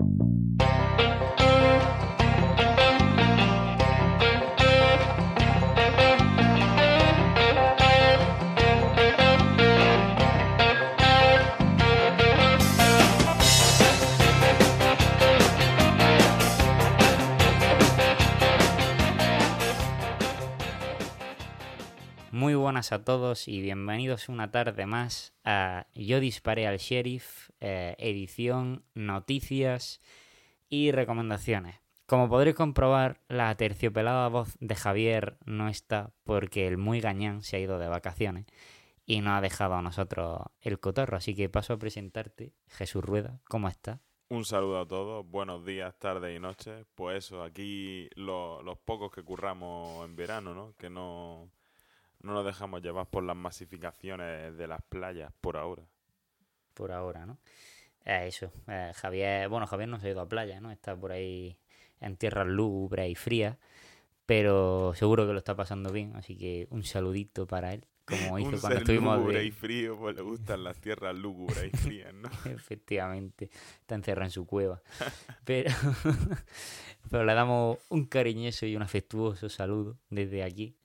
you Muy buenas a todos y bienvenidos una tarde más a Yo disparé al sheriff, eh, edición, noticias y recomendaciones. Como podréis comprobar, la terciopelada voz de Javier no está porque el muy gañán se ha ido de vacaciones y no ha dejado a nosotros el cotorro. Así que paso a presentarte, Jesús Rueda, ¿cómo estás? Un saludo a todos, buenos días, tardes y noches. Pues eso, aquí lo- los pocos que curramos en verano, ¿no? Que no, no nos dejamos llevar por las masificaciones de las playas por ahora. Por ahora, ¿no? Eh, eso, eh, Javier, bueno, Javier no se ha ido a playa, ¿no? Está por ahí en tierras lúgubres y frías, pero seguro que lo está pasando bien, así que un saludito para él, como hizo Un cuando estuvimos lúgubre de- y frío, pues le gustan las tierras lúgubres y frías, ¿no? Efectivamente, está encerrado en su cueva. Pero, pero le damos un cariñoso y un afectuoso saludo desde aquí.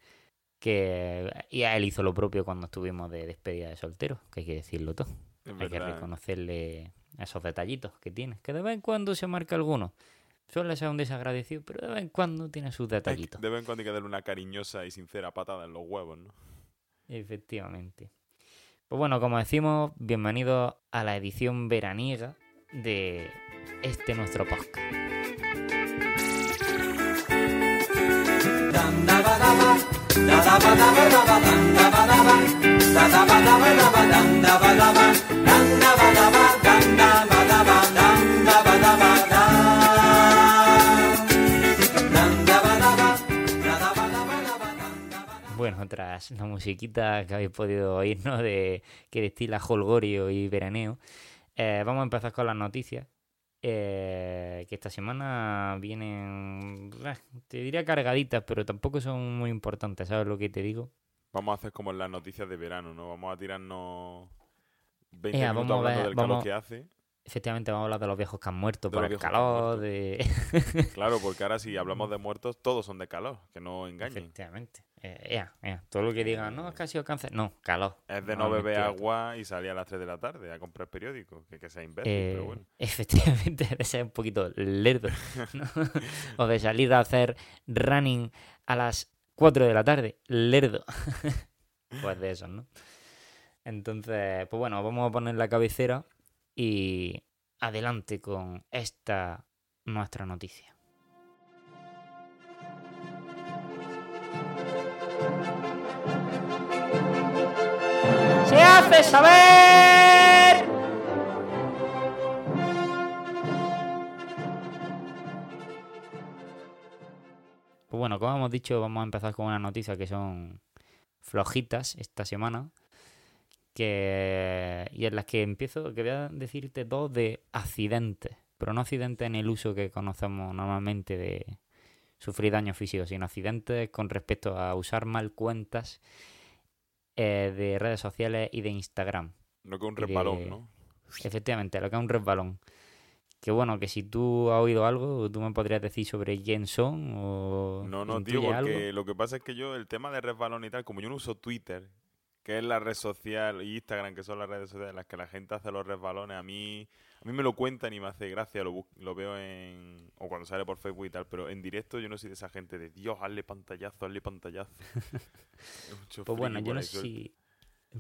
Que, y él hizo lo propio cuando estuvimos de despedida de soltero, que hay que decirlo todo. Es Hay que reconocerle esos detallitos que tiene. Que de vez en cuando se marca alguno. Suele ser un desagradecido, pero de vez en cuando tiene sus detallitos. De vez en cuando hay que darle una cariñosa y sincera patada en los huevos, ¿no? Efectivamente. Pues bueno, como decimos, bienvenidos a la edición veraniega de este nuestro podcast. Bueno, tras la musiquita que habéis podido oír, ¿no? De, que destila holgorio y veraneo, eh, vamos a empezar con las noticias. Eh, que esta semana vienen, eh, te diría cargaditas, pero tampoco son muy importantes, ¿sabes lo que te digo? Vamos a hacer como en las noticias de verano, ¿no? Vamos a tirarnos 20 Ea, minutos hablando ver- del calor que hace. Efectivamente, vamos a hablar de los viejos que han muerto De por el calor, de... Claro, porque ahora si hablamos de muertos, todos son de calor, que no engañen. Efectivamente. Eh, Todo lo que digan, no, es que ha sido cáncer. No, calor. Es de no, beber agua y salir a las 3 de la tarde a comprar periódicos, que, que sea imbécil, Eh, pero bueno. Efectivamente, de ser un poquito lerdo. ¿no? o de salir a hacer running a las 4 de la tarde. Lerdo. pues de esos, ¿no? Entonces, pues bueno, vamos a poner la cabecera y adelante con esta nuestra noticia. Hace saber. Pues bueno, como hemos dicho, vamos a empezar con unas noticias que son flojitas esta semana. Que, y en las que empiezo, que voy a decirte dos de accidentes. Pero no accidentes en el uso que conocemos normalmente de sufrir daños físicos, sino accidentes con respecto a usar mal cuentas eh, de redes sociales y de Instagram. No que un y de- resbalón, ¿no? Efectivamente, lo que es un resbalón. Que bueno, que si tú has oído algo, tú me podrías decir sobre quién son o... No, no, tío, porque algo. lo que pasa es que yo, el tema de resbalón y tal, como yo no uso Twitter, que es la red social, y Instagram, que son las redes sociales en las que la gente hace los resbalones, a mí, a mí me lo cuentan y me hace gracia, lo, lo veo en... o cuando sale por Facebook y tal, pero en directo yo no soy de esa gente de, Dios, hazle pantallazo, hazle pantallazo. Pues bueno, yo no sé si...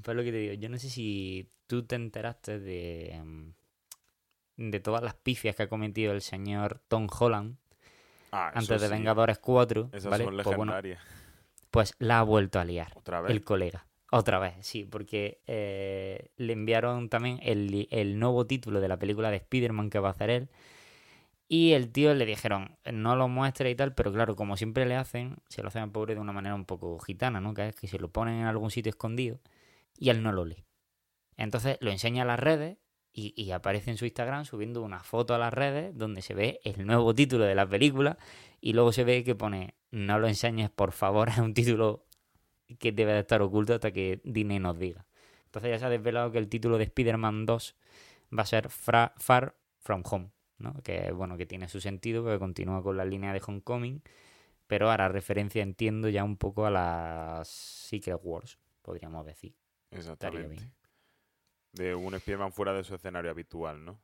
Pues lo que te digo, yo no sé si tú te enteraste de... mm, De todas las pifias que ha cometido el señor Tom Holland Ah, antes de sí, Vengadores 4, Esas ¿vale? son Pues bueno, legendarias. pues la ha vuelto a liar. Otra vez. El colega. Otra vez, sí, porque eh, le enviaron también el, el nuevo título de la película de Spider-Man que va a hacer él. Y el tío le dijeron, no lo muestre y tal, pero claro, como siempre le hacen, se lo hacen al pobre de una manera un poco gitana, ¿no? Que es que se lo ponen en algún sitio escondido y él no lo lee. Entonces lo enseña a las redes y, y aparece en su Instagram subiendo una foto a las redes donde se ve el nuevo título de la película y luego se ve que pone, no lo enseñes por favor, es un título que debe de estar oculto hasta que Disney nos diga. Entonces ya se ha desvelado que el título de Spider-Man 2 va a ser Fra- Far From Home, ¿no? Que bueno, que tiene su sentido, porque continúa con la línea de Homecoming, pero hará referencia, entiendo, ya un poco a las Secret Wars, podríamos decir. Exactamente. De un Spider-Man fuera de su escenario habitual, ¿no?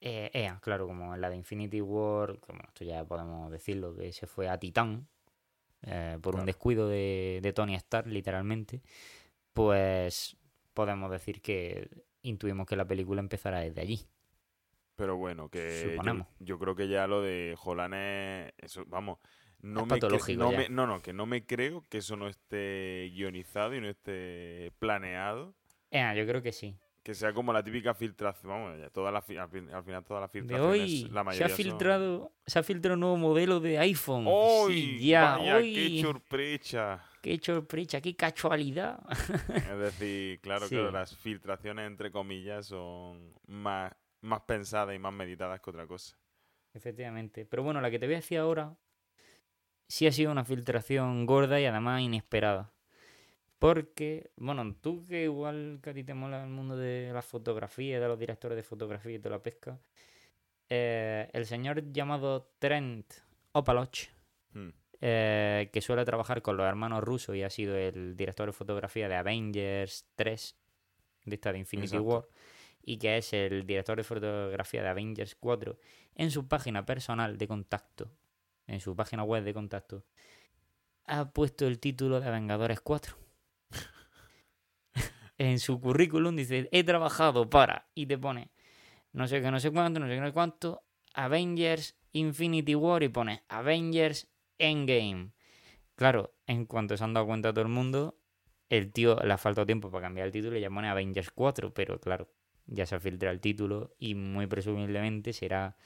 Eh, eh, claro, como en la de Infinity War, como esto ya podemos decirlo, que se fue a Titán eh, por un descuido de, de Tony Stark, literalmente, pues podemos decir que intuimos que la película empezará desde allí. Pero bueno, que yo, yo, creo que ya lo de Jolan es... Eso, vamos, no es me, no, me, no, no, que no me creo que eso no esté guionizado y no esté planeado. Eh, yo creo que sí. Que sea como la típica filtración, vamos, toda la, al, final toda la filtración hoy la mayoría se ha filtrado, se ha filtrado un nuevo modelo de iPhone. ¡Uy! ya, vaya, qué sorpresa. Qué sorpresa, qué casualidad. es decir, claro que las filtraciones entre comillas son más más pensadas y más meditadas que otra cosa. Efectivamente. Pero bueno, la que te voy a decir ahora sí ha sido una filtración gorda y además inesperada. Porque, bueno, tú que igual que a ti te mola el mundo de la fotografía, de los directores de fotografía y de la pesca, eh, el señor llamado Trent Opaloch, hmm. eh, que suele trabajar con los hermanos rusos y ha sido el director de fotografía de Avengers 3, de esta de Infinity War, y que es el director de fotografía de Avengers 4, en su página personal de contacto, en su página web de contacto, ha puesto el título de Vengadores 4. En su currículum dice, he trabajado para, y te pone, no sé qué, no sé cuánto, no sé qué, no sé cuánto, Avengers Infinity War y pone Avengers Endgame. Claro, en cuanto se han dado cuenta todo el mundo, el tío le ha faltado tiempo para cambiar el título y ya pone Avengers 4, pero claro, ya se filtra el título y muy presumiblemente será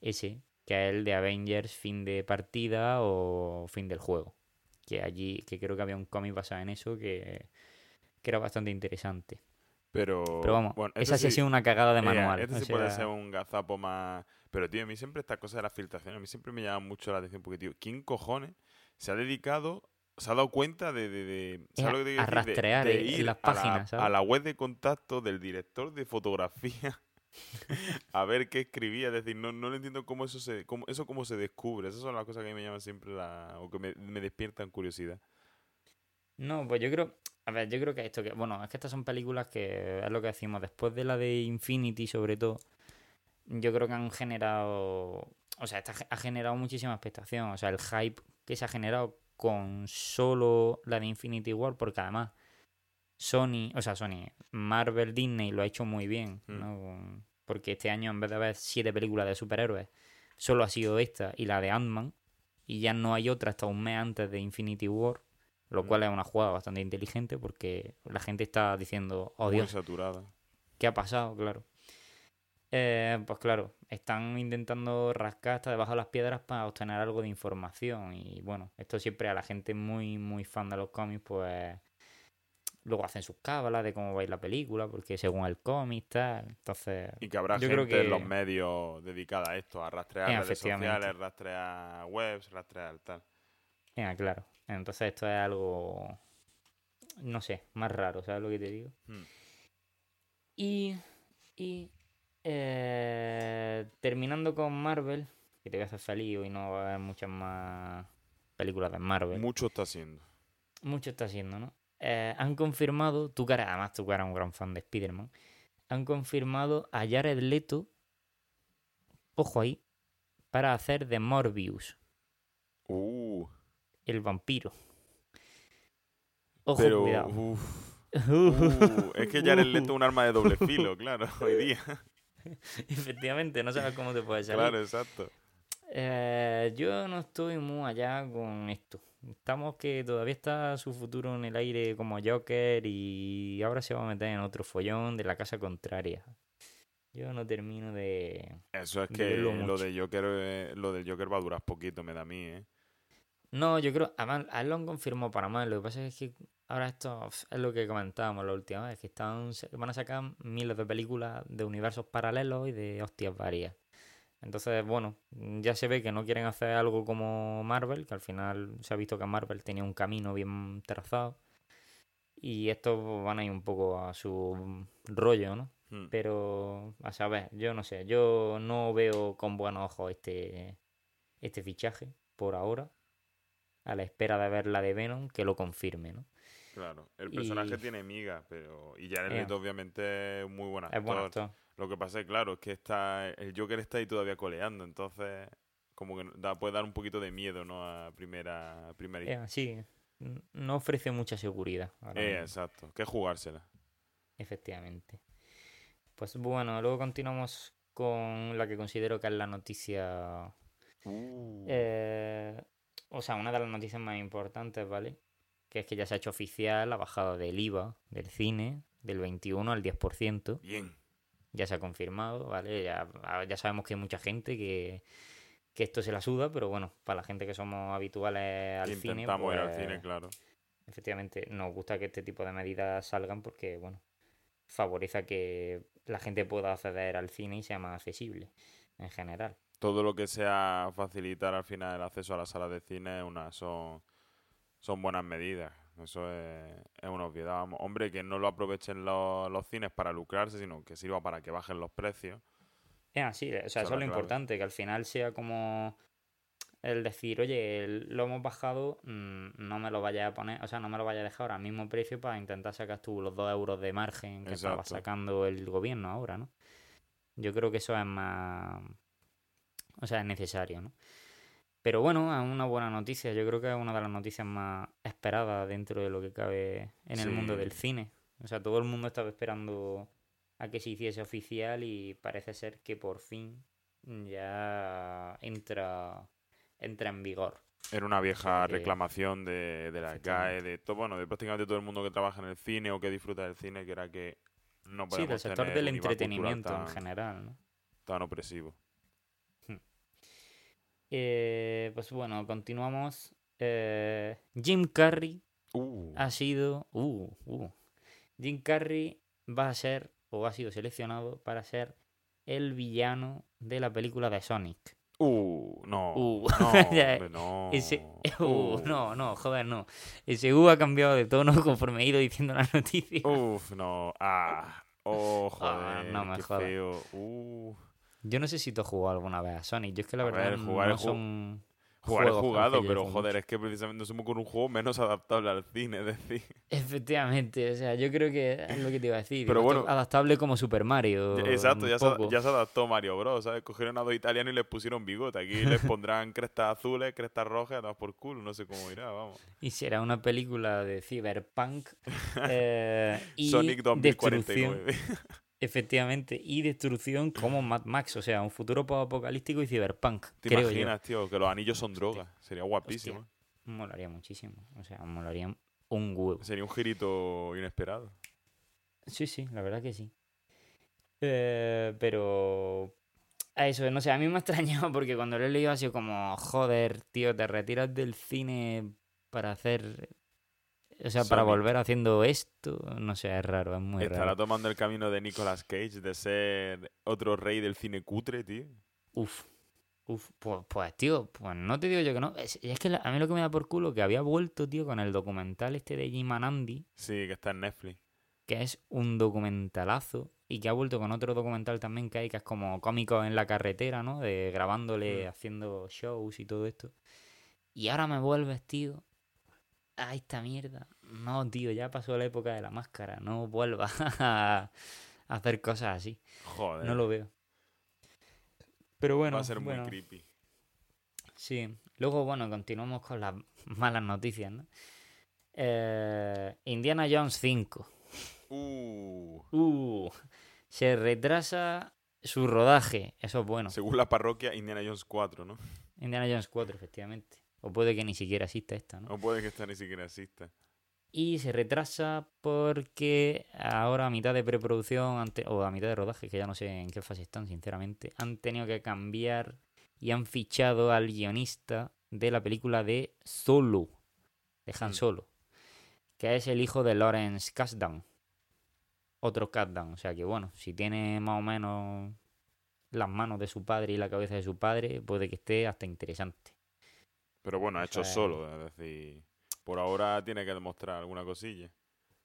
ese, que es el de Avengers fin de partida o fin del juego. Que allí, que creo que había un cómic basado en eso que, era bastante interesante. Pero, vamos, esa sí ha sido una cagada de manual. este sí puede ser un gazapo más... Pero, tío, a mí siempre esta cosa de la filtración, a mí siempre me llama mucho la atención porque, tío, ¿quién cojones se ha dedicado se ha dado cuenta de, de, de, rastrear ir las páginas a la, web de contacto del director de fotografía a ver qué escribía es decir no no entiendo cómo eso se cómo, eso cómo se descubre esas son las cosas que a mí me llaman siempre la, o que me, me despiertan curiosidad no pues yo creo a ver yo creo que esto que bueno es que estas son películas que es lo que decimos después de la de Infinity sobre todo yo creo que han generado o sea esta ha generado muchísima expectación o sea el hype que se ha generado con solo la de Infinity War, porque además Sony, o sea, Sony, Marvel, Disney lo ha hecho muy bien, mm. ¿no? Porque este año, en vez de haber siete películas de superhéroes, solo ha sido esta y la de Ant-Man, y ya no hay otra hasta un mes antes de Infinity War, lo cual es una jugada bastante inteligente porque la gente está diciendo, oh Dios, saturada. ¿qué ha pasado? Claro. Eh, pues claro, están intentando rascar hasta debajo de las piedras para obtener algo de información. Y bueno, esto siempre a la gente muy, muy fan de los cómics, pues luego hacen sus cábalas de cómo va a ir la película, porque según el cómic, tal. Entonces. Y que habrá gente en los medios dedicada a esto, a rastrear redes sociales, rastrear webs, rastrear tal. claro. Entonces esto es algo. No sé, más raro, ¿sabes lo que te digo? Hmm. Y. Y eh, terminando con Marvel, que te voy a hacer feliz y no va a haber muchas más películas de Marvel. Mucho está haciendo. Mucho está haciendo, ¿no? Eh, han confirmado, tu cara, además tu cara un gran fan de Spider-Man, han confirmado a Jared Leto, ojo ahí, para hacer de Morbius. Uh. El vampiro. Ojo, cuidado. Uh, es que Jared Leto es un arma de doble filo, claro, hoy día. Efectivamente, no sabes cómo te puede salir. Claro, exacto. Eh, yo no estoy muy allá con esto. Estamos que todavía está su futuro en el aire como Joker y ahora se va a meter en otro follón de la casa contraria. Yo no termino de. Eso es que lo de Joker, eh, lo del Joker va a durar poquito, me da a mí, ¿eh? No, yo creo. Además, a él lo han confirmado para más. Lo que pasa es que ahora esto es lo que comentábamos la última vez, que están, van a sacar miles de películas de universos paralelos y de hostias varias. Entonces, bueno, ya se ve que no quieren hacer algo como Marvel, que al final se ha visto que Marvel tenía un camino bien trazado. Y estos van a ir un poco a su rollo, ¿no? Hmm. Pero, a saber, yo no sé, yo no veo con buenos ojos este, este fichaje por ahora, a la espera de ver la de Venom, que lo confirme, ¿no? Claro, el personaje Y- tiene miga, pero. Y Jared Eh. Leto, obviamente, es muy buen actor. Es bueno actor. Lo que pasa es, claro, es que está. El Joker está ahí todavía coleando, entonces. Como que da, puede dar un poquito de miedo, ¿no? A primera. A primera Eh, sí, no ofrece mucha seguridad. Eh, exacto. Que jugársela. Efectivamente. Pues bueno, luego continuamos con la que considero que es la noticia. Uh. eh, o sea, una de las noticias más importantes, ¿vale? Que es que ya se ha hecho oficial la bajada del IVA del cine del 21 al 10%. Bien. Ya se ha confirmado, ¿vale? Ya, ya sabemos que hay mucha gente que, que esto se la suda, pero bueno, para la gente que somos habituales al cine. Intentamos ir al pues, cine, claro. efectivamente nos gusta que este tipo de medidas salgan porque, bueno, favorece que la gente pueda acceder al cine y sea más accesible en general. Todo lo que sea facilitar al final el acceso a la sala de cine una, son, son buenas medidas. Eso es, es una obviedad. Vamos, Hombre, que no lo aprovechen los, los cines para lucrarse, sino que sirva para que bajen los precios. Es así, o sea, eso es lo importante, que al final sea como el decir, oye, lo hemos bajado, mm, no me lo vayas a poner, o sea, no me lo vayas a dejar al mismo precio para intentar sacar tú los dos euros de margen que estaba Exacto. sacando el gobierno ahora, ¿no? Yo creo que eso es más, o sea, es necesario, ¿no? Pero bueno, es una buena noticia, yo creo que es una de las noticias más esperadas dentro de lo que cabe en el mundo Sí. del cine. O sea, todo el mundo estaba esperando a que se hiciese oficial y parece ser que por fin ya entra, entra en vigor. Era una vieja reclamación de, de la GAE, de todo, bueno, de prácticamente todo el mundo que trabaja en el cine o que disfruta del cine, que era que no Sí, podemos del sector tener del entretenimiento en general, ¿no? tan opresivo. Eh, pues bueno, continuamos. Eh, Jim Carrey Uh, ha sido... Uh, uh. Jim Carrey va a ser, o ha sido seleccionado para ser el villano de la película de Sonic. uh, no, Uh. no, hombre, no. Ese, uh, Uh. no, no, joder, no. Ese U ha cambiado de tono conforme he ido diciendo la noticia. Uf, no. Ah, oh, Ah, no me qué feo. Uh, Yo no sé si tú has jugado alguna vez a Sonic. Yo es que la A verdad ver, jugar no el son jugar he con jugado, pero joder, es que precisamente no me ocurre un juego menos adaptable al cine, es decir. Efectivamente, o sea, yo creo que es lo que te iba a decir. Pero bueno- adaptable como Super Mario. Exacto, ya se, ya se adaptó Mario Bros, ¿sabes? Cogieron a dos italianos y les pusieron bigote. Aquí les pondrán crestas azules, crestas rojas, todas por culo, no sé cómo irá, vamos. Y será una película de cyberpunk eh, y Sonic destrucción. 2049. Efectivamente, y destrucción como Mad Max, o sea, un futuro apocalíptico y cyberpunk, ¿Te creo yo. imaginas, tío, que los anillos son drogas? Sería guapísimo. Molaría muchísimo, o sea, molaría un huevo. Sería un girito inesperado. Sí, sí, la verdad que sí. Eh, pero a eso, no sé, a mí me ha extrañado porque cuando lo he leído ha sido como, joder, tío, te retiras del cine para hacer... O sea, para volver haciendo esto, no sé, es raro, es muy Estará raro. tomando el camino de Nicolas Cage, de ser otro rey del cine cutre, tío. Uf, uf, pues, pues, tío, pues no te digo yo que no. Es, es que la- a mí lo que me da por culo que había vuelto, tío, con el documental este de Jim and Andy, Sí, que está en Netflix. que es un documentalazo, y que ha vuelto con otro documental también que hay, que es como cómico en la carretera, ¿no? De grabándole, Mm. haciendo shows y todo esto. Y ahora me vuelves, tío, a esta mierda. No, tío, ya pasó la época de la máscara, no vuelvas a hacer cosas así. Joder. No lo veo. Pero bueno, Va a ser muy bueno. creepy. Sí, luego, bueno, continuamos con las malas noticias, ¿no? Eh, Indiana Jones 5. Uh, Uh, se retrasa su rodaje. Eso es bueno. según la parroquia, Indiana Jones 4, ¿no? Indiana Jones 4, efectivamente. O puede que ni siquiera exista esta, ¿no? No puede que esta ni siquiera exista. Y se retrasa porque ahora a mitad de preproducción, ante- o a mitad de rodaje, que ya no sé en qué fase están, sinceramente, han tenido que cambiar y han fichado al guionista de la película de Solo, de Han Mm. Solo, que es el hijo de Lawrence Kasdan. Otro Kasdan, o sea que bueno, si tiene más o menos las manos de su padre y la cabeza de su padre, puede que esté hasta interesante. Pero bueno, ha hecho es- solo, es decir, por ahora tiene que demostrar alguna cosilla.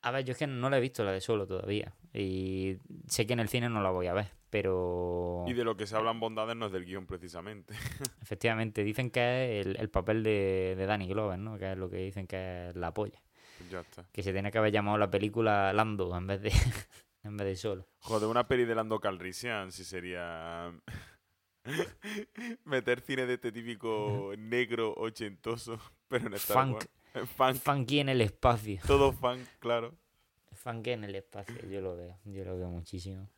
A ver, yo es que no la he visto la de solo todavía. Y sé que en el cine no la voy a ver, pero. Y de lo que se hablan bondades no es del guion precisamente. Efectivamente, dicen que es el, el papel de, de Danny Glover, ¿no? Que es lo que dicen que es la polla. ya está. Que se tiene que haber llamado la película Lando en vez de, en vez de solo. Joder, una peli de Lando Calrissian sí sería... Meter cine de este típico negro ochentoso, pero en Star Funk. Wars. Funk. Funky en el espacio. Todo funk, claro. Funky en el espacio, yo lo veo, yo lo veo muchísimo.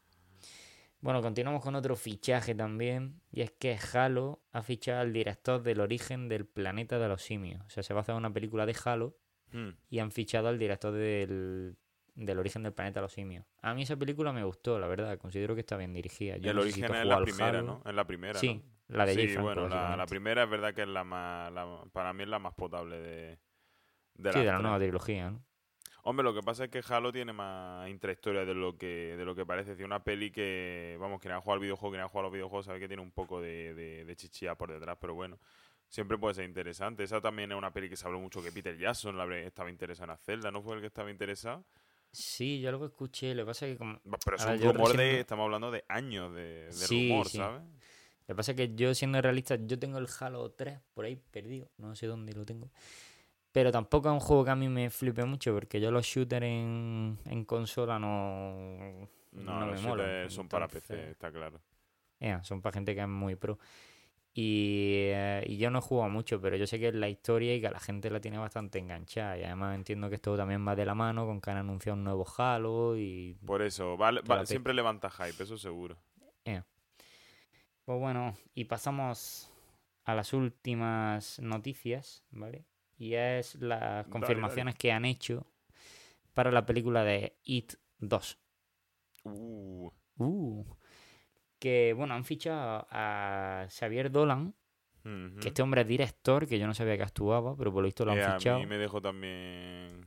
Bueno, continuamos con otro fichaje también, y es que Halo ha fichado al director del origen del planeta de los simios. O sea, se va a hacer una película de Halo Hmm. y han fichado al director del, del origen del planeta de los simios. A mí esa película me gustó, la verdad, considero que está bien dirigida. Yo el origen es la primera. ¿no? Es la primera, Sí, ¿no? la de sí, bueno, la, primera es verdad que es la más... la- para mí es la más potable de, de Sí, de la tres. nueva trilogía, ¿no? Hombre, lo que pasa es que Halo tiene más intrahistoria de lo que de lo que parece. Es decir, una peli que, vamos, quien ha jugado al videojuego, quien ha jugado a los videojuegos sabe que tiene un poco de, de, de chichilla por detrás, pero bueno, siempre puede ser interesante. Esa también es una peli que se habló mucho que Peter Jackson la estaba interesado en hacerla, ¿no fue el que estaba interesado? Sí, yo algo escuché, lo que pasa es que como... Pero es un rumor recién de, estamos hablando de años de, de Sí, rumor, sí. ¿sabes? Lo que pasa es que yo, siendo realista, yo tengo el Halo 3 por ahí perdido. No sé dónde lo tengo. Pero tampoco es un juego que a mí me flipe mucho, porque yo los shooters en, en consola no, No, no los me molan. shooters son para PC, está claro. son para gente que es muy pro. Y, eh, y yo no he jugado mucho, pero yo sé que es la historia y que a la gente la tiene bastante enganchada. Y además entiendo que esto también va de la mano con que han anunciado un nuevo Halo y Por eso, va- la siempre levanta hype, eso seguro. Pues bueno, y pasamos a las últimas noticias, ¿vale? Y es las Dale, confirmaciones que han hecho para la película de It 2. Uh, Uh, que bueno, han fichado a Xavier Dolan, que este hombre es director, que yo no sabía que actuaba, pero por lo visto lo han Eh, a fichado. mí me dejó también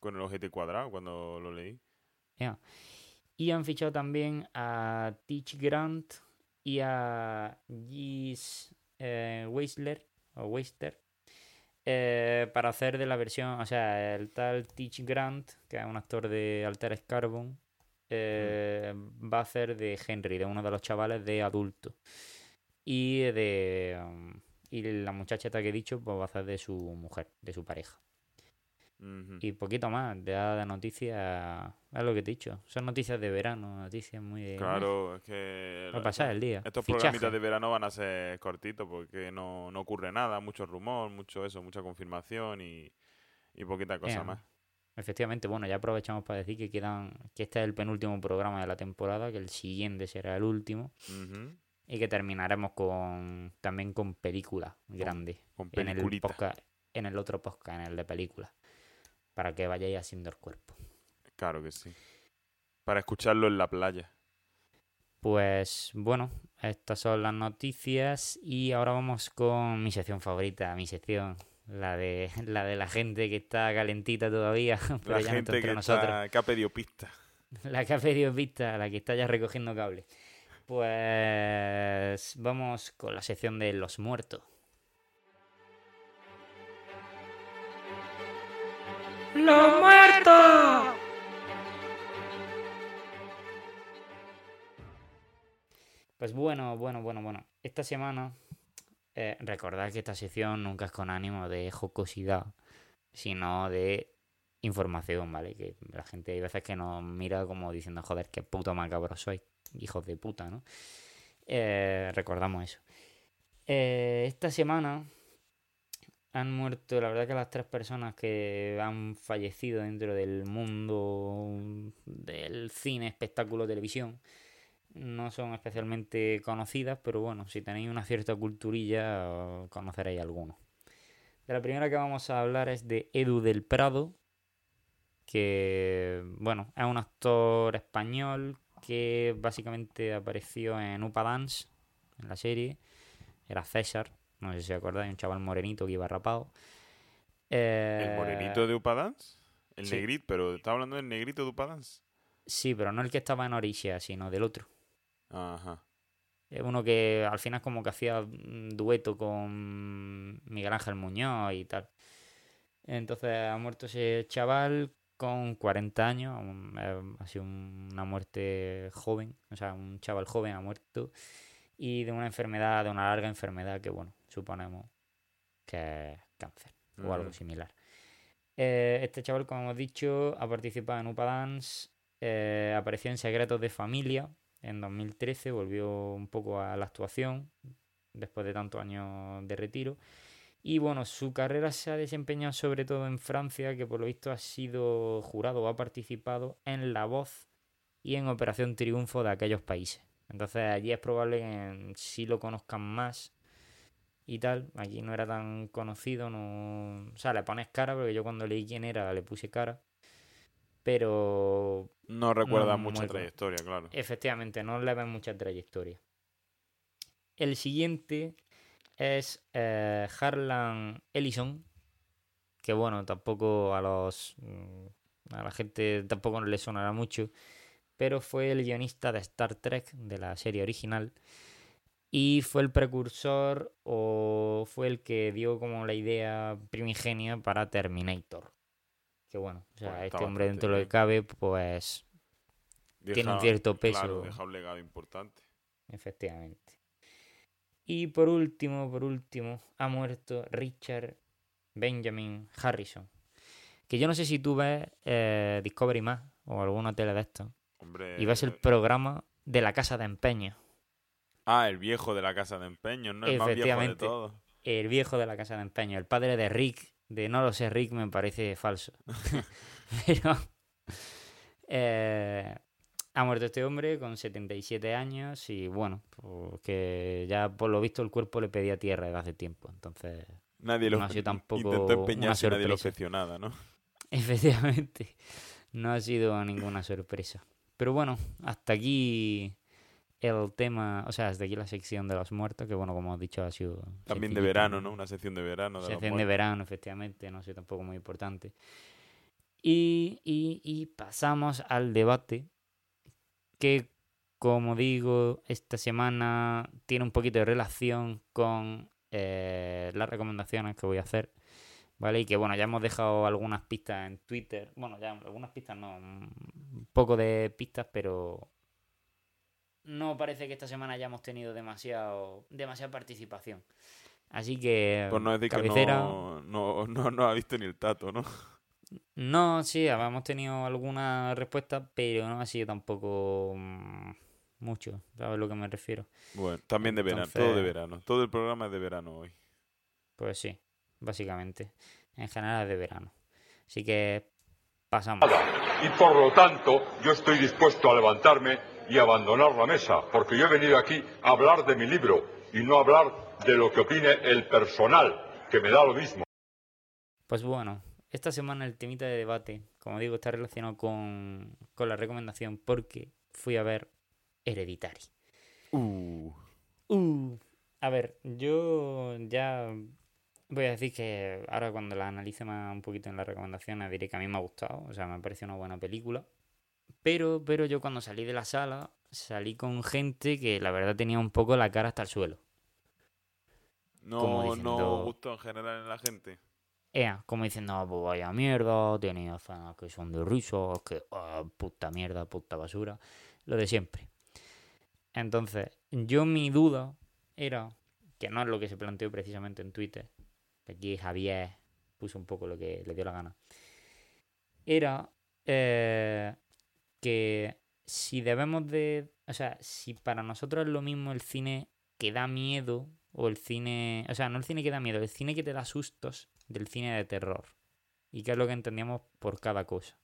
con el ojete cuadrado cuando lo leí. Y han fichado también a Teach Grant y a Gis eh, Weisler, o Weister, eh, para hacer de la versión, o sea, el tal Teach Grant, que es un actor de Altered Carbon, eh, va a hacer de Henry, de uno de los chavales de adulto. Y de... um, y la muchacha esta que he dicho, pues va a hacer de su mujer, de su pareja. Y poquito más, de, de noticias, es lo que te he dicho. Son noticias de verano, noticias muy de... Claro, es que Para pasar el día. estos Fichaje. programitas de verano van a ser cortitos porque no, no ocurre nada, mucho rumor, mucho eso, mucha confirmación y, y poquita cosa más. Efectivamente, bueno, ya aprovechamos para decir que quedan que este es el penúltimo programa de la temporada, que el siguiente será el último y que terminaremos con también con películas grandes Con en el peliculita. podcast, en el otro podcast, en el de películas, para que vayáis haciendo el cuerpo. Claro que sí. Para escucharlo en la playa. Pues bueno, estas son las noticias y ahora vamos con mi sección favorita, mi sección, la de la de la gente que está calentita todavía, pero la ya gente entre que, nosotros. está, que ha pedido pista. La que ha pedido vista, la que está ya recogiendo cables. Pues vamos con la sección de los muertos. ¡Los muertos! Pues bueno, bueno, bueno, bueno. Esta semana, eh, recordad que esta sección nunca es con ánimo de jocosidad, sino de información, ¿vale? Que la gente hay veces que nos mira como diciendo, joder, qué puto macabro sois, hijos de puta, ¿no? Eh, recordamos eso. Eh, esta semana han muerto, la verdad que las tres personas que han fallecido dentro del mundo del cine, espectáculo, televisión, no son especialmente conocidas, pero bueno, si tenéis una cierta culturilla, conoceréis alguno. De la primera que vamos a hablar es de Edu del Prado, que, bueno, es un actor español que básicamente apareció en Upa Dance, en la serie. Era César, no sé si acordáis, un chaval morenito que iba rapado. Eh, ¿El morenito de Upadance? El sí. negrito, pero ¿estás hablando del negrito de Upadance? Sí, pero no el que estaba en Orisia, sino del otro. Ajá. Es uno que al final como que hacía un dueto con Miguel Ángel Muñoz y tal. Entonces ha muerto ese chaval con 40 años, un- eh, ha sido una muerte joven, o sea, un chaval joven ha muerto y de una enfermedad, de una larga enfermedad que, bueno, suponemos que es cáncer o algo similar. Eh, este chaval, como hemos dicho, ha participado en UPA Dance, eh, apareció en Secretos de Familia en 2013, volvió un poco a la actuación después de tantos años de retiro. Y bueno, su carrera se ha desempeñado sobre todo en Francia, que por lo visto ha sido jurado o ha participado en La Voz y en Operación Triunfo de aquellos países. Entonces allí es probable que sí lo conozcan más y tal. Aquí no era tan conocido, no... O sea, le pones cara, porque yo cuando leí quién era le puse cara. Pero No recuerda No, mucha trayectoria, claro. Efectivamente, no le ven mucha trayectoria. El siguiente es eh, Harlan Ellison, que bueno, tampoco a los mm, a la gente tampoco le sonará mucho, pero fue el guionista de Star Trek de la serie original y fue el precursor o fue el que dio como la idea primigenia para Terminator. Que bueno, o sea, Pues este hombre dentro de lo que cabe, pues tiene un cierto peso. Claro, deja un legado importante. Efectivamente. Y por último, por último, ha muerto Richard Benjamin Harrison. Que yo no sé si tú ves eh, Discovery Más o alguna tele de esto. Hombre. Y ves el programa de la casa de empeño. Ah, el viejo de la casa de empeño, ¿no? El más viejo de Efectivamente. todos. El viejo de la casa de empeño. El padre de Rick. De no lo sé, Rick me parece falso. Pero. eh, ha muerto este hombre con 77 años y bueno, pues que ya por lo visto el cuerpo le pedía tierra desde hace tiempo. Entonces, Nadie lo No ha sido tampoco intentó una empeñarse nadie lo ofreció nada, ¿no? efectivamente, no ha sido ninguna sorpresa. Pero bueno, hasta aquí el tema, o sea, hasta aquí la sección de los muertos, que bueno, como has dicho, ha sido... También de verano, ¿no? Una sección de verano. De Sección de verano, efectivamente, no sé, tampoco muy importante. Y, y, y pasamos al debate que, como digo, esta semana tiene un poquito de relación con eh, las recomendaciones que voy a hacer. ¿Vale? Y que bueno, ya hemos dejado algunas pistas en Twitter. Bueno, ya algunas pistas no, un poco de pistas, pero no parece que esta semana hayamos tenido demasiado, demasiada participación. Así que Por no decir cabecera, que no, no, no, no ha visto ni el tato, ¿no? no, sí, habíamos tenido alguna respuesta, pero no ha sido tampoco mm, mucho, ¿sabes a lo que me refiero? Bueno, también de verano, todo de verano. Todo el programa es de verano hoy. Pues sí, básicamente. En general es de verano. Así que pasamos. Y por lo tanto, yo estoy dispuesto a levantarme y abandonar la mesa, porque yo he venido aquí a hablar de mi libro y no a hablar de lo que opine el personal, que me da lo mismo. Pues bueno, esta semana el temita de debate, como digo, está relacionado con, con la recomendación porque fui a ver Hereditary. Uh, Uh, a ver, yo ya voy a decir que ahora cuando la analice más un poquito en las recomendaciones diré que a mí me ha gustado, o sea, me parece una buena película. Pero, pero yo cuando salí de la sala salí con gente que la verdad tenía un poco la cara hasta el suelo. Como no, diciendo- no gustó en general en la gente. Ea, como diciendo, "Ah, pues vaya mierda, tiene escenas que son de risas, que ah, puta mierda, puta basura, lo de siempre. Entonces, yo mi duda era, que no es lo que se planteó precisamente en Twitter, que aquí Javier puso un poco lo que le dio la gana, era eh, que si debemos de, o sea, si para nosotros es lo mismo el cine que da miedo o el cine, o sea, no el cine que da miedo, el cine que te da sustos del cine de terror. Y qué es lo que entendíamos por cada cosa.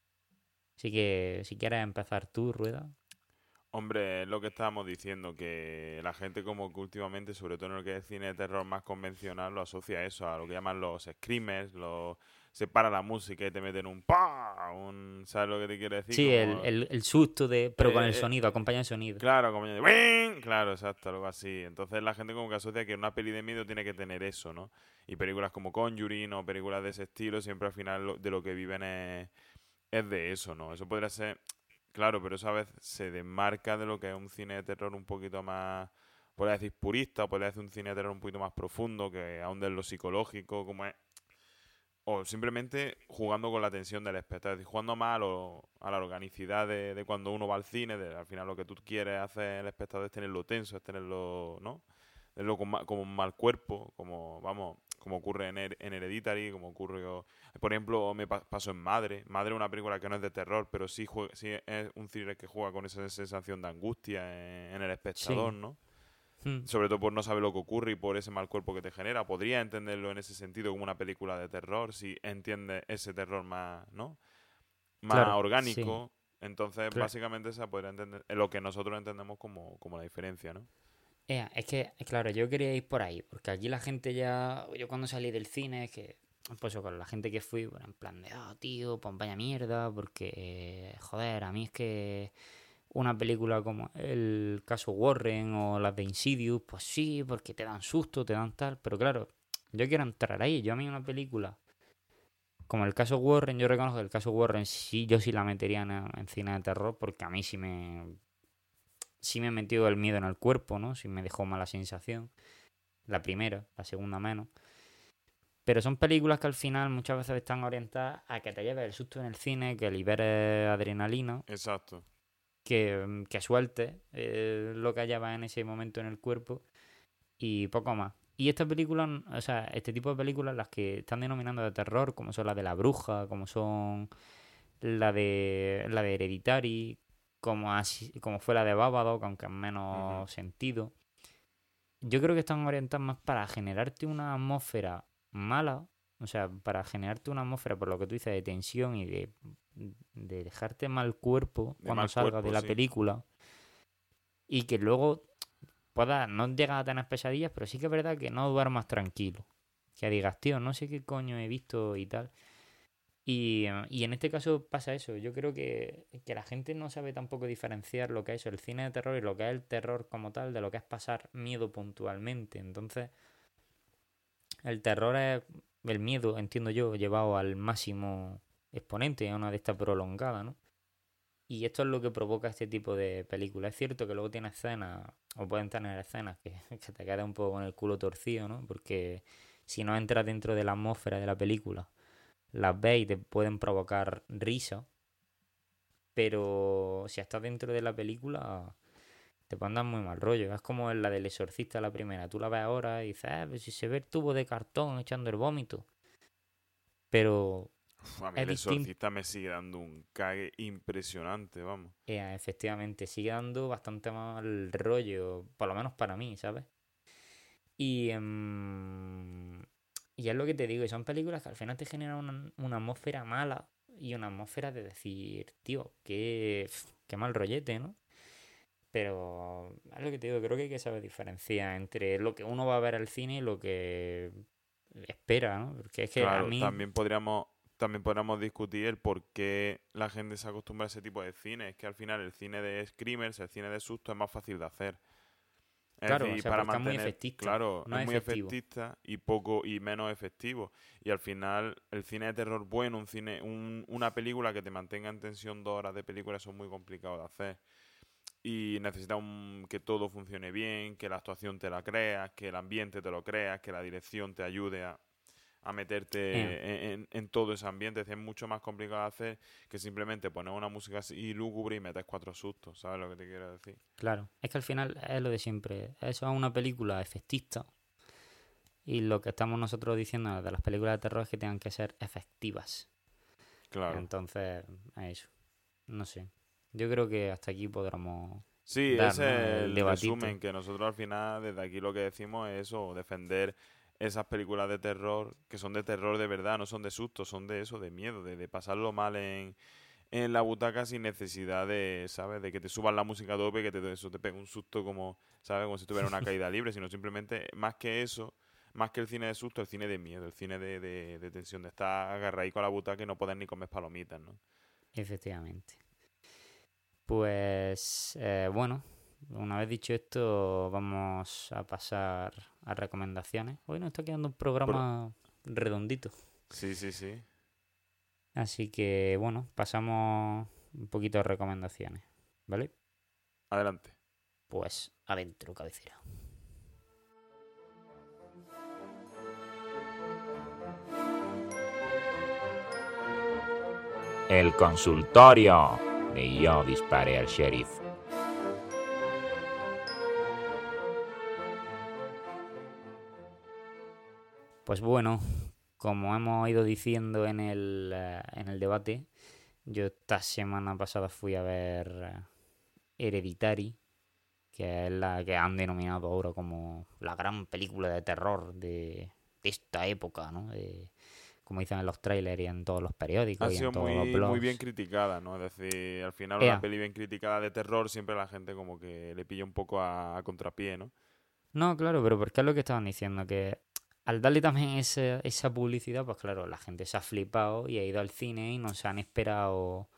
Así que si quieres empezar tú, Rueda. Hombre, es lo que estábamos diciendo, que la gente como que últimamente, sobre todo en lo que es cine de terror más convencional, lo asocia a eso, a lo que llaman los screamers, los... se para la música y te meten un pa, un... ¿sabes lo que te quiero decir? Sí, el, Como- el, el susto de, pero con Eh, el eh, sonido, acompaña el sonido. Claro, como de claro, exacto, algo así. Entonces la gente como que asocia que una peli de miedo tiene que tener eso, ¿no? Y películas como Conjuring o películas de ese estilo, siempre al final lo- de lo que viven es, es de eso, ¿no? Eso podría ser, claro, pero eso a veces se desmarca de lo que es un cine de terror un poquito más, podría decir purista, podría decir un cine de terror un poquito más profundo, que ahonde en lo psicológico, como es o simplemente jugando con la tensión del espectador, es decir, jugando más a, lo- a la organicidad de, de cuando uno va al cine, de al final lo que tú quieres hacer el espectador es tenerlo tenso, es tenerlo, ¿no? Tenerlo con ma- como un mal cuerpo, como, vamos, como ocurre en, Her- en Hereditary, como ocurrió, por ejemplo, me pa- pasó en Madre. Madre es una película que no es de terror, pero sí, jue- sí es un thriller que juega con esa sensación de angustia en, en el espectador, ¿no? Hmm. sobre todo por no saber lo que ocurre y por ese mal cuerpo que te genera. Podría entenderlo en ese sentido como una película de terror, si entiendes ese terror más, ¿no? Más Claro, orgánico. Entonces, Claro. básicamente esa podría entender es lo que nosotros entendemos como, como la diferencia, ¿no? Ea, es que, claro, yo quería ir por ahí, porque aquí la gente ya, yo cuando salí del cine, es que, pues con la gente que fui, bueno, en plan de, ah, tío, pues vaya mierda, porque, joder, a mí es que una película como el caso Warren o las de Insidious, pues sí, porque te dan susto, te dan tal, pero claro, yo quiero entrar ahí, yo a mí una película como el caso Warren, yo reconozco que el caso Warren sí, yo sí la metería en, en cine de terror, porque a mí sí me, sí me metió el miedo en el cuerpo, ¿no? Sí me dejó mala sensación. La primera, la segunda menos. Pero son películas que al final muchas veces están orientadas a que te lleves el susto en el cine, que liberes adrenalina, Exacto. Que, mm, que sueltes eh, lo que llevas en ese momento en el cuerpo y poco más. Y estas películas, o sea, este tipo de películas, las que están denominando de terror, como son las de La Bruja, como son la de la de Hereditary, como, así, como fue la de Babadook, aunque en menos sentido. Yo creo que están orientadas más para generarte una atmósfera mala, o sea, para generarte una atmósfera, por lo que tú dices, de tensión y de, de dejarte mal cuerpo De cuando mal salgas cuerpo, de la sí. película. Y que luego puedas, no llegas a tener pesadillas, pero sí que es verdad que no duermas tranquilo. Que digas, tío, no sé qué coño he visto y tal. Y, y en este caso pasa eso. Yo creo que, que la gente no sabe tampoco diferenciar lo que es el cine de terror y lo que es el terror como tal, de lo que es pasar miedo puntualmente. Entonces, el terror es el miedo, entiendo yo, llevado al máximo exponente, a una de estas prolongada, ¿no? Y esto es lo que provoca este tipo de películas. Es cierto que luego tiene escenas, o pueden tener escenas que, que te queda un poco con el culo torcido, ¿no? Porque si no entras dentro de la atmósfera de la película, las ves y te pueden provocar risa. Pero si estás dentro de la película, te pueden dar muy mal rollo. Es como la del exorcista, la primera. Tú la ves ahora y dices, ah, pues si se ve el tubo de cartón echando el vómito. Pero Uf, a mí el exorcista me sigue dando un cague impresionante, vamos. eh, efectivamente sigue dando bastante mal rollo, por lo menos para mí, ¿sabes? Y, em, y es lo que te digo, y son películas que al final te generan una, una atmósfera mala y una atmósfera de decir, tío, qué, qué mal rollete, ¿no? Pero es lo que te digo, creo que hay que saber diferenciar entre lo que uno va a ver al cine y lo que espera, ¿no? Porque es que Claro, a mí... también podríamos también podríamos discutir el por qué la gente se acostumbra a ese tipo de cine. Es que al final el cine de screamers, el cine de susto es más fácil de hacer. Es Claro, decir, o sea, para es muy mantener, efectista, claro, no es es muy efectista y poco y menos efectivo. Y al final el cine de terror bueno, un cine, un- una película que te mantenga en tensión dos horas de película, eso es muy complicado de hacer. Y necesita un- que todo funcione bien, que la actuación te la creas, que el ambiente te lo creas, que la dirección te ayude a, a meterte en, en- en todo ese ambiente. Es mucho más complicado de hacer que simplemente poner una música así lúgubre y metes cuatro sustos. ¿Sabes lo que te quiero decir? Claro, es que al final es lo de siempre. Eso es una película efectista. Y lo que estamos nosotros diciendo de las películas de terror es que tengan que ser efectivas. Claro. Entonces, eso. No sé. Yo creo que hasta aquí podremos. Sí, dar, ese ¿no? es el resumen, que nosotros al final desde aquí lo que decimos es eso, defender esas películas de terror, que son de terror de verdad, no son de susto, son de eso, de miedo, de, de pasarlo mal en, en la butaca sin necesidad de, ¿sabes? De que te suban la música a tope, que te, eso te pegue un susto como, ¿sabes? Como si tuviera una caída libre, sino simplemente, más que eso, más que el cine de susto, el cine de miedo, el cine de, de, de tensión, de estar agarradito a la butaca y no poder ni comer palomitas, ¿no? Efectivamente. Pues, eh, bueno, una vez dicho esto, vamos a pasar a recomendaciones. Hoy nos está quedando un programa redondito. Sí, sí, sí. Así que, bueno, pasamos un poquito de recomendaciones. ¿Vale? Adelante. Pues adentro, cabecera. el consultorio de Yo disparé al sheriff. Pues bueno, como hemos ido diciendo en el, eh, en el debate, yo esta semana pasada fui a ver eh, Hereditary, que es la que han denominado ahora como la gran película de terror de, esta época, ¿no? Como dicen en los trailers y en todos los periódicos Ha y sido en todos muy, los blogs. muy bien criticada, ¿no? Es decir, al final Ea. una peli bien criticada de terror, siempre la gente como que le pilla un poco a, a contrapié, ¿no? No, claro, pero porque es lo que estaban diciendo, que al darle también ese- esa publicidad, pues claro, la gente se ha flipado y ha ido al cine y no se han esperado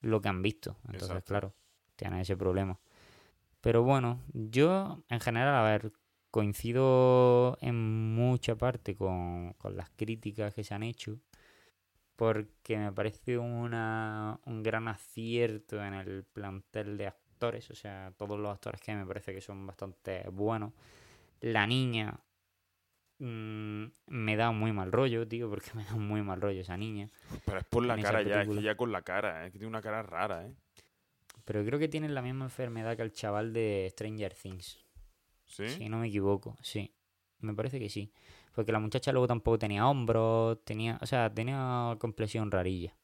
lo que han visto. Entonces, Exacto. claro, tienen ese problema. Pero bueno, yo en general, a ver, coincido en mucha parte con, con las críticas que se han hecho, porque me parece una, un gran acierto en el plantel de actores, o sea, todos los actores que me parece que son bastante buenos. La niña mm, me da muy mal rollo, tío, porque me da muy mal rollo esa niña. Pero es por la cara ya, es que ya con la cara, es que tiene una cara rara, ¿eh? Pero creo que tiene la misma enfermedad que el chaval de Stranger Things. ¿Sí? Si no me equivoco, sí. Me parece que sí. Porque la muchacha luego tampoco tenía hombros, tenía, o sea, tenía complexión rarilla.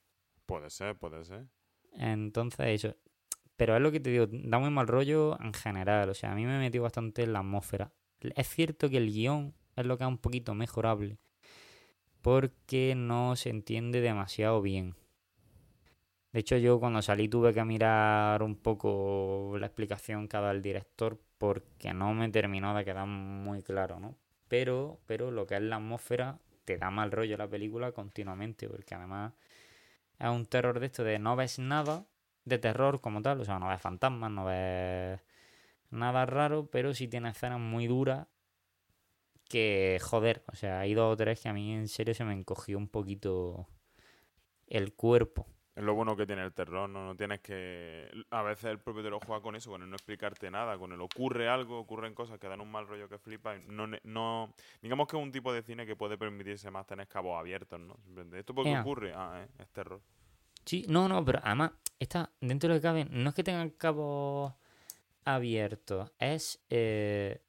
Puede ser, puede ser. Entonces, eso. Pero es lo que te digo, da muy mal rollo en general. O sea, a mí me metió bastante en la atmósfera. Es cierto que el guion es lo que es un poquito mejorable. Porque no se entiende demasiado bien. De hecho, yo cuando salí tuve que mirar un poco la explicación que ha dado el director porque no me terminó de quedar muy claro, ¿no? Pero, pero lo que es la atmósfera te da mal rollo la película continuamente, porque además es un terror de esto de no ves nada de terror como tal, o sea, no ves fantasmas, no ves nada raro, pero sí tiene escenas muy duras que, joder, o sea, hay dos o tres que a mí en serio se me encogió un poquito el cuerpo. Es lo bueno que tiene el terror, ¿no? No tienes que... A veces el lo juega con eso, con el no explicarte nada, con el ocurre algo, ocurren cosas que dan un mal rollo que flipa. y No, no... Digamos que es un tipo de cine que puede permitirse más tener cabos abiertos, ¿no? ¿Esto por qué Ea. ocurre? Ah, ¿eh? es terror. Sí, no, no, pero además, está dentro de lo que cabe, no es que tengan cabos abiertos, es. eh,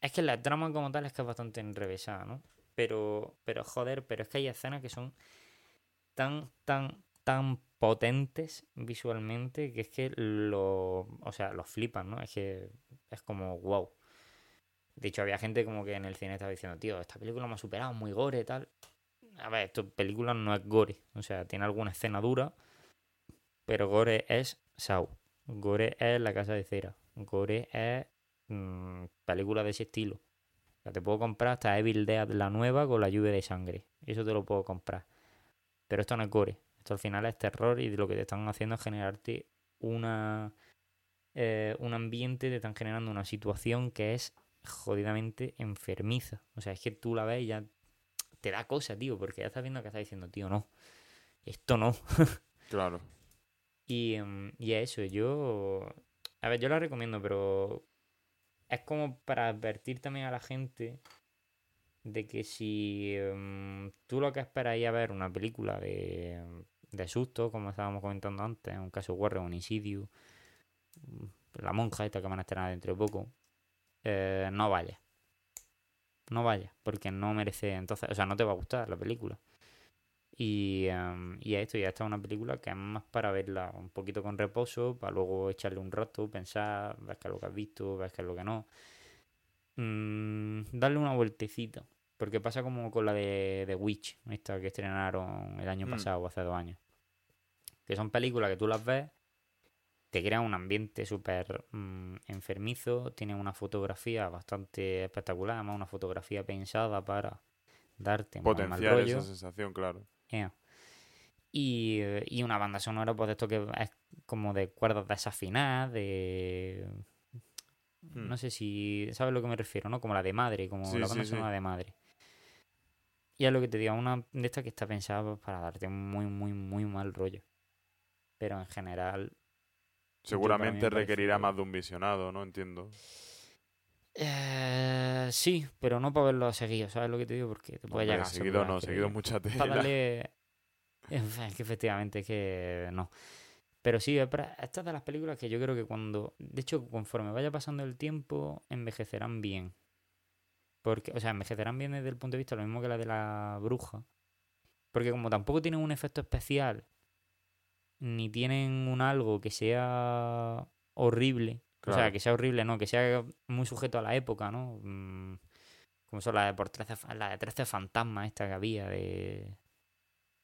es que la trama como tal es que es bastante enrevesada, ¿no? Pero, pero joder, pero es que hay escenas que son tan, tan, tan potentes visualmente que es que lo. O sea, los flipan, ¿no? Es que es como wow. De hecho, había gente como que en el cine estaba diciendo, tío, esta película me ha superado, muy gore, tal. A ver, esta película no es gore. O sea, tiene alguna escena dura. Pero gore es Saw. Gore es La Casa de Cera. Gore es mm, película de ese estilo. O sea, te puedo comprar hasta Evil Dead la nueva con la lluvia de sangre. Eso te lo puedo comprar. Pero esto no es gore. Esto al final es terror y lo que te están haciendo es generarte una eh, un ambiente, te están generando una situación que es jodidamente enfermiza. O sea, es que tú la ves y ya te da cosa, tío, porque ya estás viendo que estás diciendo, tío, no, esto no. Claro. Y, em, y es eso, yo. A ver, yo la recomiendo, pero. Es como para advertir también a la gente de que si em, tú lo que esperas es ir a ver una película de, de susto, como estábamos comentando antes, un caso Warren, un Insidious, mm, la monja esta que van a estrenar dentro de poco, eh, no vayas. No vayas, porque no merece, entonces, o sea, no te va a gustar la película. Y, em, y esto, ya está una película que es más para verla un poquito con reposo, para luego echarle un rato, pensar, ver qué es lo que has visto, ver qué es lo que no. Mm, darle una vueltecita. Porque pasa como con la de The Witch, esta que estrenaron el año Mm. pasado o hace dos años. Que son películas que tú las ves, te crean un ambiente súper mm, enfermizo, tienen una fotografía bastante espectacular, además una fotografía pensada para darte muy mal Potenciar rollo. esa sensación, claro. Y, y una banda sonora, pues de esto que es como de cuerdas desafinadas, de... Hmm. No sé si... ¿Sabes a lo que me refiero, no? Como la de madre, como Sí, la banda sí. sonora de madre. Y es lo que te digo, una de estas que está pensada para darte muy, muy, muy mal rollo. Pero en general... para Seguramente requerirá más de un visionado, ¿no? Entiendo. Eh, sí, pero no para verlo seguido, ¿sabes lo que te digo? Porque te puede Hombre, llegar a seguido no, seguido mucha Para tela. darle... Es que efectivamente es que no. Pero sí, es para- estas de las películas que yo creo que cuando. De hecho, conforme vaya pasando el tiempo, envejecerán bien. Porque, o sea, envejecerán bien desde el punto de vista lo mismo que la de la bruja. Porque como tampoco tienen un efecto especial, ni tienen un algo que sea horrible. O sea, que sea horrible, no, que sea muy sujeto a la época, ¿no? Mm, como son las de, por 13, fa- la de 13 fantasmas esta que había de,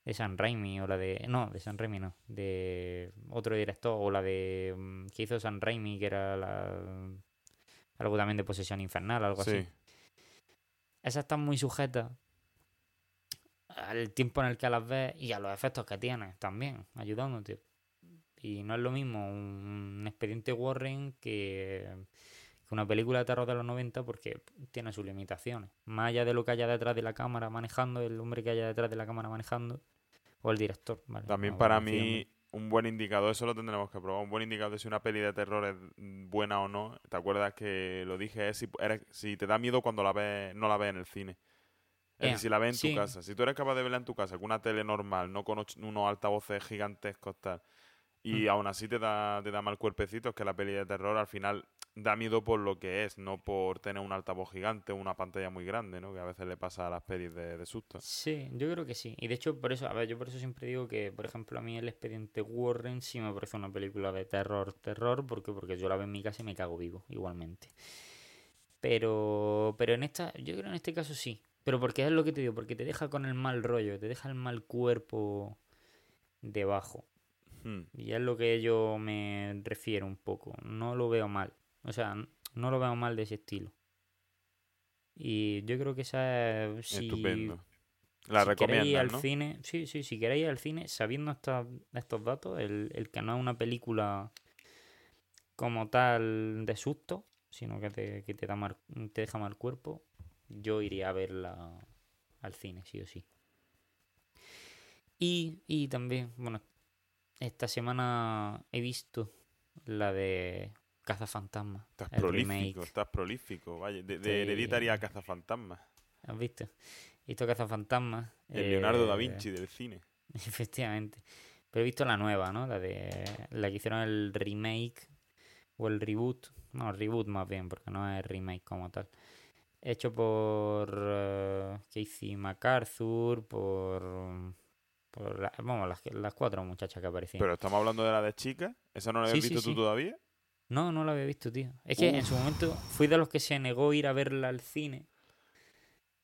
de San Raimi o la de... No, de San Raimi no. De otro director o la de... mm, que hizo San Raimi que era la... Algo también de posesión infernal, algo así. Esas están muy sujetas al tiempo en el que las ves y a los efectos que tienes también, ayudándote. Y no es lo mismo un expediente Warren que, una película de terror de los 90 porque tiene sus limitaciones. Más allá de lo que haya detrás de la cámara manejando, el hombre que haya detrás de la cámara manejando, o el director. ¿vale? También para mí, un buen indicador, eso lo tendremos que probar, un buen indicador de si una peli de terror es buena o no. ¿Te acuerdas que lo dije? Es si, eres- si te da miedo cuando la ves, no la ves en el cine. Es Ea, decir, si la ves en sí. tu casa. Si tú eres capaz de verla en tu casa con una tele normal, no con unos altavoces gigantescos tal, y Mm. aún así te da, te da mal cuerpecito, es que la peli de terror al final da miedo por lo que es, no por tener un altavoz gigante o una pantalla muy grande, ¿no? Que a veces le pasa a las pelis de, de susto. Sí, yo creo que sí. Y de hecho, por eso, a ver, yo por eso siempre digo que, por ejemplo, a mí el expediente Warren sí me parece una película de terror, terror, porque porque yo la veo en mi casa y me cago vivo, igualmente. Pero, pero en esta, yo creo que en este caso sí. Pero porque es lo que te digo, porque te deja con el mal rollo, te deja el mal cuerpo debajo. Hmm. Y es lo que yo me refiero un poco. No lo veo mal. O sea, no lo veo mal de ese estilo. Y yo creo que esa es... si- Estupendo. La si queréis ir recomiendas, al ¿no? cine, sí, sí, si queréis ir al cine, sabiendo estos datos, el, el que no es una película como tal de susto, sino que te, que te, da mal, te deja mal cuerpo, yo iría a verla al cine, sí o sí. Y, y también, bueno, esta semana he visto la de Cazafantasmas. Estás prolífico, remake. estás prolífico. Vaya, de, de hereditaria a cazafantasmas. ¿Has visto? He visto Cazafantasmas. El Leonardo da eh, Vinci del cine. Efectivamente. Pero he visto la nueva, ¿no? La de la que hicieron el remake o el reboot. No, reboot más bien, porque no es remake como tal. Hecho por eh, Casey MacArthur, por, por la- las, las cuatro muchachas que aparecían. Pero estamos hablando de la de chica. ¿Esa no la habías Sí, sí, visto tú sí. todavía? No, no la había visto, tío. Es que en su momento fui de los que se negó a ir a verla al cine.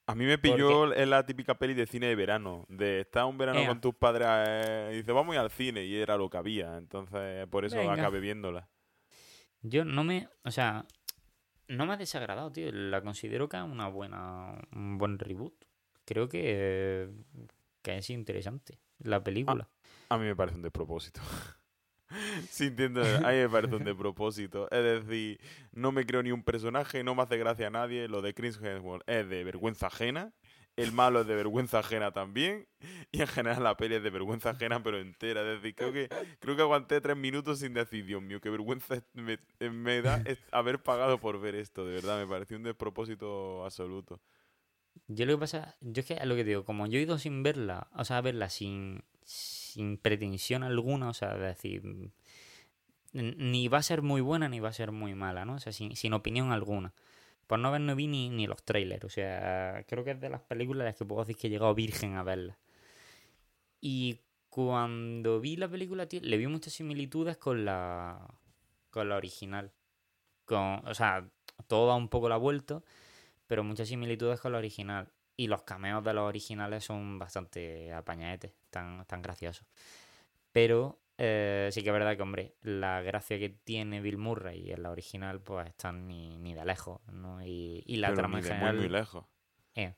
A mí me pilló en la típica peli de cine de verano. De estar un verano Ea. con tus padres eh, y dices, vamos a ir al cine. Y era lo que había. Entonces, por eso Venga. acabé viéndola. Yo no me, o sea, no me ha desagradado, tío. La considero que es una buena, un buen reboot. Creo que, que es interesante la película. A mí me parece un despropósito. Sí, entiendo. A mí me parece un despropósito. Es decir, no me creo ni un personaje, no me hace gracia a nadie. Lo de Chris Hemsworth es de vergüenza ajena. El malo es de vergüenza ajena también. Y en general la peli es de vergüenza ajena, pero entera. Es decir, creo que, creo que aguanté tres minutos sin decir, Dios mío, qué vergüenza me, da haber pagado por ver esto. De verdad, me pareció un despropósito absoluto. Yo lo que pasa, yo es que lo que digo, como yo he ido sin verla, o sea, a verla sin, sin pretensión alguna, o sea, decir, ni va a ser muy buena ni va a ser muy mala, ¿no? O sea, sin, sin opinión alguna. Por no ver, no vi ni, ni los trailers, o sea, creo que es de las películas que puedo decir que he llegado virgen a verla. Y cuando vi la película, tío, le vi muchas similitudes con la, con la original. Con, o sea, todo da un poco la vuelta, pero muchas similitudes con la original. Y los cameos de los originales son bastante apañadetes, tan, tan graciosos. Pero eh, sí que es verdad que, hombre, la gracia que tiene Bill Murray en la original, pues están ni, ni de lejos, ¿no? Y, y la Pero trama ni en de general. muy, muy lejos. Eh,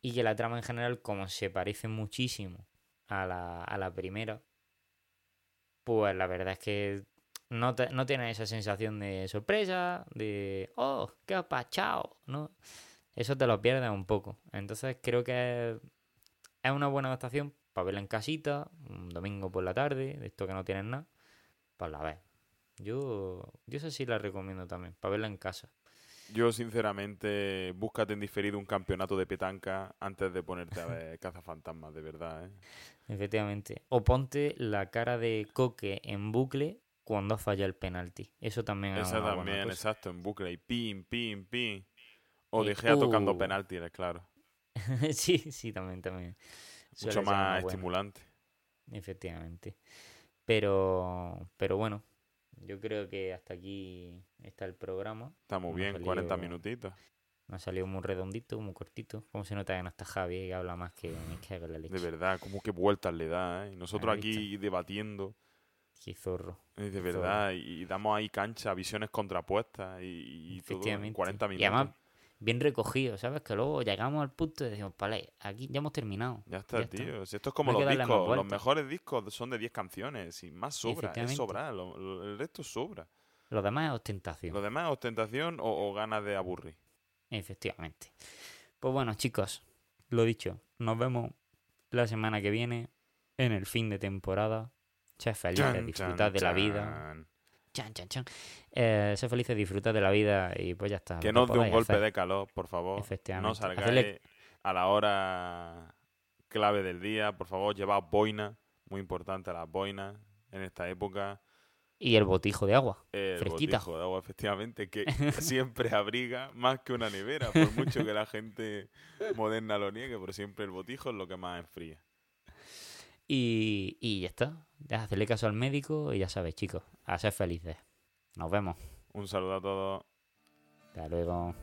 y que la trama en general, como se parece muchísimo a la, a la primera, pues la verdad es que no, te, no tiene esa sensación de sorpresa, de, oh, qué apachao, ¿no? Eso te lo pierdes un poco. Entonces creo que es, es una buena adaptación para verla en casita, un domingo por la tarde, de esto que no tienen nada, pues la ves. Yo, yo esa sí la recomiendo también, para verla en casa. Yo, sinceramente, búscate en diferido un campeonato de petanca antes de ponerte a ver cazafantasmas, de verdad, ¿eh? Efectivamente. O ponte la cara de Coque en bucle cuando falla el penalti. Eso también es Esa también, exacto, en bucle y pim, pim, pim. O Y- De Gea tocando penaltis, claro. sí, sí, también, también. Mucho más estimulante. Efectivamente. Pero, pero bueno, yo creo que hasta aquí está el programa. Está muy bien, 40 salido- minutitos. Nos ha salido muy redondito, muy cortito. Como se nota que no está Javi, que habla más que en la leche. De verdad, como que vueltas le da, ¿eh? Y nosotros ¿Has aquí debatiendo, Qué zorro. eh, de Qué verdad, y, y damos ahí cancha, visiones contrapuestas y, y todo en Efectivamente. 40 Y minutos. además, bien recogido, ¿sabes? Que luego llegamos al punto y decimos, vale, aquí ya hemos terminado. ya está, ya tío. Si esto es como No los discos, los mejores discos son de 10 canciones y más sobra, es lo- lo- el resto sobra. Lo demás es ostentación. Lo demás es ostentación o, o ganas de aburrir. Efectivamente. Pues bueno, chicos, lo dicho, nos vemos la semana que viene en el fin de temporada. Sed felices, disfrutad de la vida. Chan. Chan, chan. Eh, sed felices, disfrutad de la vida y pues ya está. Que no os dé un golpe hacer. de calor, por favor. No salgáis Hacerle- a la hora clave del día. Por favor, llevad boina. Muy importante las boinas en esta época. Y el botijo de agua. El Fresquita. botijo de agua, efectivamente, que siempre abriga más que una nevera. Por mucho que la gente moderna lo niegue, pero siempre el botijo es lo que más enfría. Y, ya está. Hacerle caso al médico y ya sabes, chicos, a ser felices. Nos vemos. Un saludo a todos. Hasta luego.